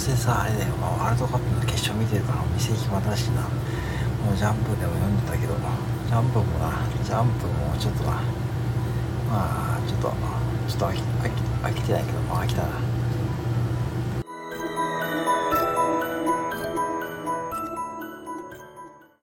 せさあれだよ、まあ、ワールドカップの決勝見てるから店暇だしな。もうジャンプでも読んでたけどジャンプもなジャンプもちょっとなまあちょっとちょっと飽き飽きてないけどまあ飽きたな。